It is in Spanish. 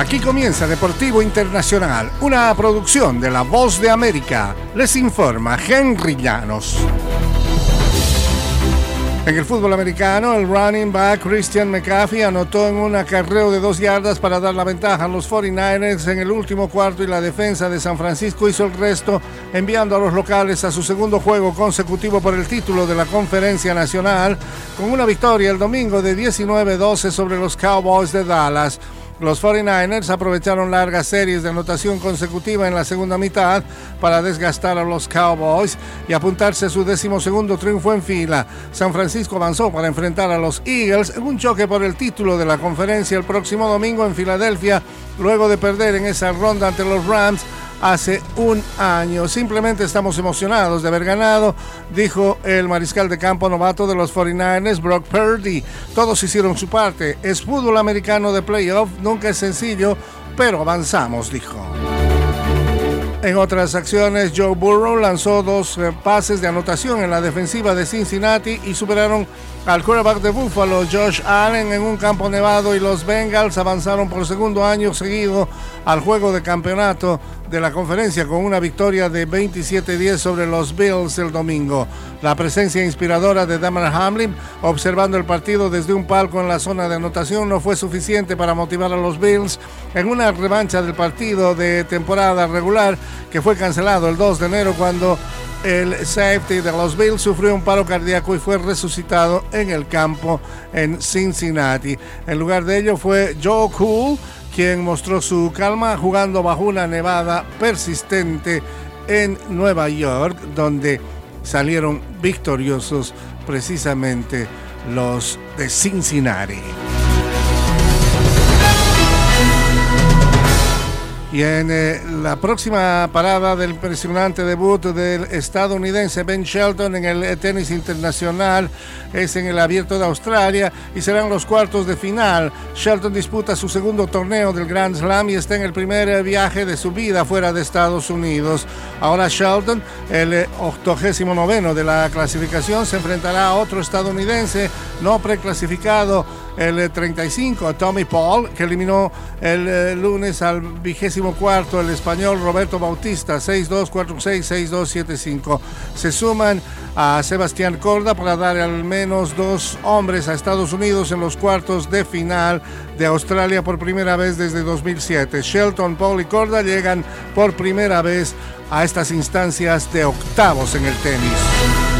Aquí comienza Deportivo Internacional, una producción de La Voz de América. Les informa Henry Llanos. En el fútbol americano, el running back Christian McCaffrey anotó en un acarreo de dos yardas para dar la ventaja a los 49ers en el último cuarto y la defensa de San Francisco hizo el resto, enviando a los locales a su segundo juego consecutivo por el título de la Conferencia Nacional, con una victoria el domingo de 19-12 sobre los Cowboys de Dallas. Los 49ers aprovecharon largas series de anotación consecutiva en la segunda mitad para desgastar a los Cowboys y apuntarse a su decimosegundo triunfo en fila. San Francisco avanzó para enfrentar a los Eagles en un choque por el título de la conferencia el próximo domingo en Filadelfia, luego de perder en esa ronda ante los Rams hace un año. Simplemente estamos emocionados de haber ganado, dijo el mariscal de campo novato de los 49ers, Brock Purdy. Todos hicieron su parte. Es fútbol americano de playoff, nunca es sencillo, pero avanzamos, dijo. En otras acciones, Joe Burrow lanzó dos eh, pases de anotación en la defensiva de Cincinnati y superaron al quarterback de Buffalo, Josh Allen, en un campo nevado y los Bengals avanzaron por segundo año seguido al juego de campeonato de la conferencia con una victoria de 27-10 sobre los Bills el domingo. La presencia inspiradora de Damar Hamlin observando el partido desde un palco en la zona de anotación no fue suficiente para motivar a los Bills en una revancha del partido de temporada regular que fue cancelado el 2 de enero cuando el safety de los Bills sufrió un paro cardíaco y fue resucitado en el campo en Cincinnati. En lugar de ello fue Joe Cool quien mostró su calma jugando bajo una nevada persistente en Nueva York, donde salieron victoriosos precisamente los de Cincinnati. Y en eh, la próxima parada del impresionante debut del estadounidense Ben Shelton en el tenis internacional es en el Abierto de Australia y serán los cuartos de final. Shelton disputa su segundo torneo del Grand Slam y está en el primer viaje de su vida fuera de Estados Unidos. Ahora Shelton, el 89 de la clasificación, se enfrentará a otro estadounidense no preclasificado el 35 Tommy Paul, que eliminó el eh, lunes al vigésimo cuarto el español Roberto Bautista, 6-2-4-6, 6-2-7-5. Se suman a Sebastián Corda para dar al menos dos hombres a Estados Unidos en los cuartos de final de Australia por primera vez desde 2007. Shelton, Paul y Corda llegan por primera vez a estas instancias de octavos en el tenis.